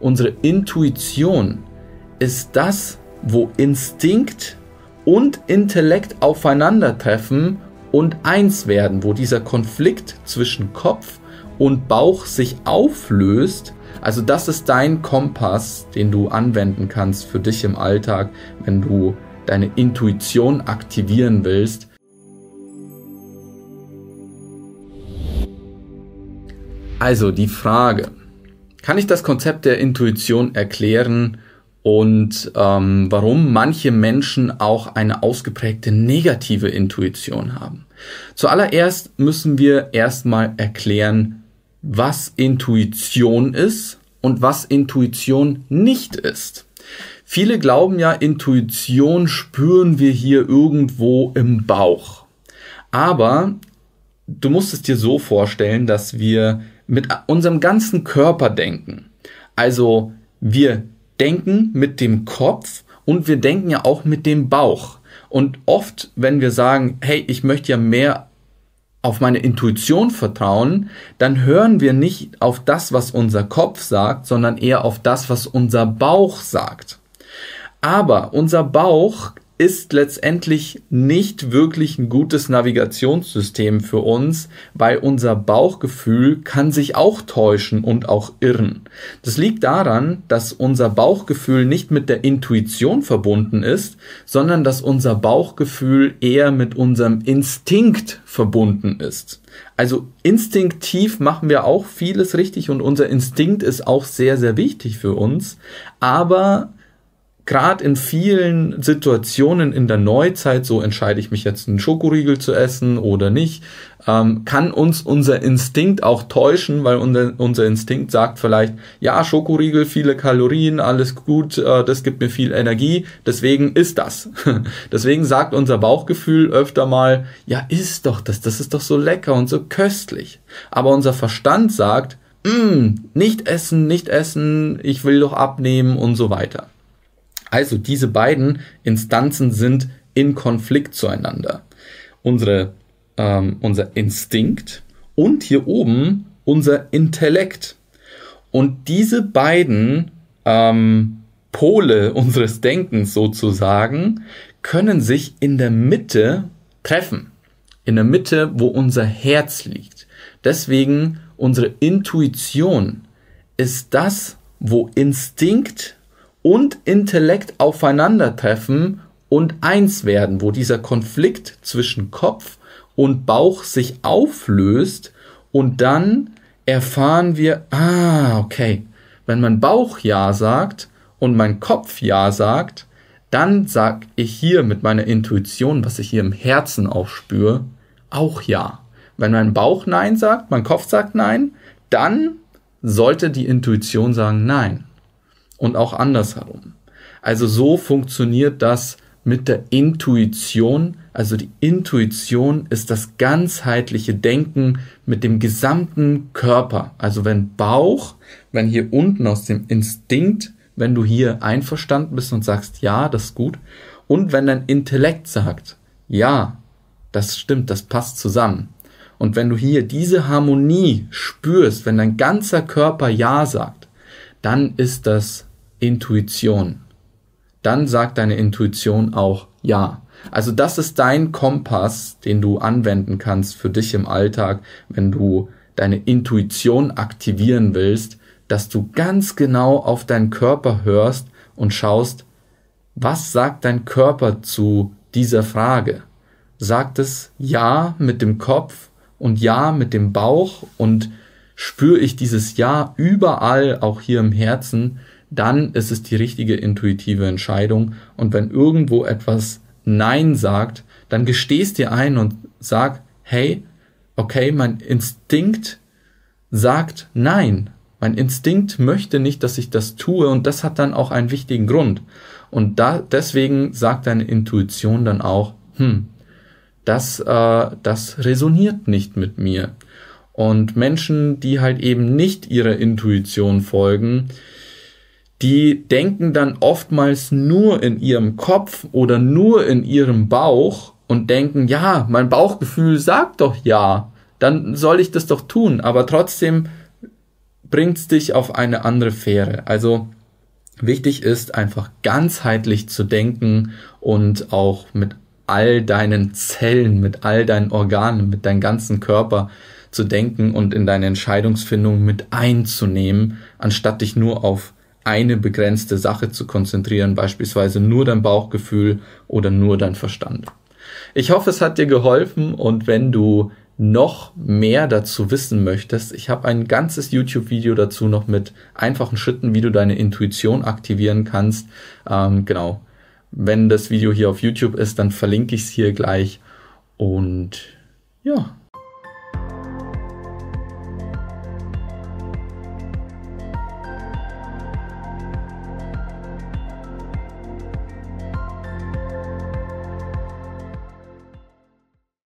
unsere Intuition ist das, wo Instinkt und Intellekt aufeinandertreffen und eins werden, wo dieser Konflikt zwischen Kopf und Bauch sich auflöst. Also das ist dein Kompass, den du anwenden kannst für dich im Alltag, wenn du deine Intuition aktivieren willst. Also die Frage, kann ich das Konzept der Intuition erklären und ähm, warum manche Menschen auch eine ausgeprägte negative Intuition haben? Zuallererst müssen wir erstmal erklären, was Intuition ist und was Intuition nicht ist. Viele glauben ja, Intuition spüren wir hier irgendwo im Bauch. Aber du musst es dir so vorstellen, dass wir mit unserem ganzen Körper denken. Also wir denken mit dem Kopf und wir denken ja auch mit dem Bauch. Und oft, wenn wir sagen, hey, ich möchte ja mehr auf meine Intuition vertrauen, dann hören wir nicht auf das, was unser Kopf sagt, sondern eher auf das, was unser Bauch sagt. Aber unser Bauch ist letztendlich nicht wirklich ein gutes Navigationssystem für uns, weil unser Bauchgefühl kann sich auch täuschen und auch irren. Das liegt daran, dass unser Bauchgefühl nicht mit der Intuition verbunden ist, sondern dass unser Bauchgefühl eher mit unserem Instinkt verbunden ist. Also instinktiv machen wir auch vieles richtig und unser Instinkt ist auch sehr, sehr wichtig für uns, aber gerade in vielen Situationen in der Neuzeit, so entscheide ich mich jetzt einen Schokoriegel zu essen oder nicht, ähm, kann uns unser Instinkt auch täuschen, weil unser, unser Instinkt sagt vielleicht, ja, Schokoriegel, viele Kalorien, alles gut, äh, das gibt mir viel Energie, deswegen ist das. deswegen sagt unser Bauchgefühl öfter mal, ja, ist doch das, das ist doch so lecker und so köstlich. Aber unser Verstand sagt, mm, nicht essen, nicht essen, ich will doch abnehmen und so weiter. Also diese beiden Instanzen sind in Konflikt zueinander. Unsere, ähm, unser Instinkt und hier oben unser Intellekt. Und diese beiden ähm, Pole unseres Denkens sozusagen können sich in der Mitte treffen. In der Mitte, wo unser Herz liegt. Deswegen unsere Intuition ist das, wo Instinkt und Intellekt aufeinandertreffen und eins werden, wo dieser Konflikt zwischen Kopf und Bauch sich auflöst und dann erfahren wir, ah, okay, wenn mein Bauch Ja sagt und mein Kopf Ja sagt, dann sag ich hier mit meiner Intuition, was ich hier im Herzen auch spüre, auch Ja. Wenn mein Bauch Nein sagt, mein Kopf sagt Nein, dann sollte die Intuition sagen Nein und auch andersherum. Also so funktioniert das mit der Intuition. Also die Intuition ist das ganzheitliche Denken mit dem gesamten Körper. Also wenn Bauch, wenn hier unten aus dem Instinkt, wenn du hier einverstanden bist und sagst, ja, das ist gut. Und wenn dein Intellekt sagt, ja, das stimmt, das passt zusammen. Und wenn du hier diese Harmonie spürst, wenn dein ganzer Körper ja sagt, dann ist das Intuition. Dann sagt deine Intuition auch ja. Also das ist dein Kompass, den du anwenden kannst für dich im Alltag, wenn du deine Intuition aktivieren willst, dass du ganz genau auf deinen Körper hörst und schaust, was sagt dein Körper zu dieser Frage? Sagt es Ja mit dem Kopf und Ja mit dem Bauch und spüre ich dieses Ja überall, auch hier im Herzen, dann ist es die richtige intuitive Entscheidung. Und wenn irgendwo etwas Nein sagt, dann gestehst dir ein und sag, hey, okay, mein Instinkt sagt Nein. Mein Instinkt möchte nicht, dass ich das tue und das hat dann auch einen wichtigen Grund. Und da, deswegen sagt deine Intuition dann auch, hm, das, äh, das resoniert nicht mit mir. Und Menschen, die halt eben nicht ihrer Intuition folgen, die denken dann oftmals nur in ihrem Kopf oder nur in ihrem Bauch und denken, ja, mein Bauchgefühl sagt doch ja, dann soll ich das doch tun, aber trotzdem bringt's dich auf eine andere Fähre. Also wichtig ist einfach ganzheitlich zu denken und auch mit all deinen Zellen, mit all deinen Organen, mit deinem ganzen Körper zu denken und in deine Entscheidungsfindung mit einzunehmen, anstatt dich nur auf eine begrenzte Sache zu konzentrieren, beispielsweise nur dein Bauchgefühl oder nur dein Verstand. Ich hoffe, es hat dir geholfen und wenn du noch mehr dazu wissen möchtest, ich habe ein ganzes YouTube-Video dazu noch mit einfachen Schritten, wie du deine Intuition aktivieren kannst. Ähm, genau. Wenn das Video hier auf YouTube ist, dann verlinke ich es hier gleich. Und ja,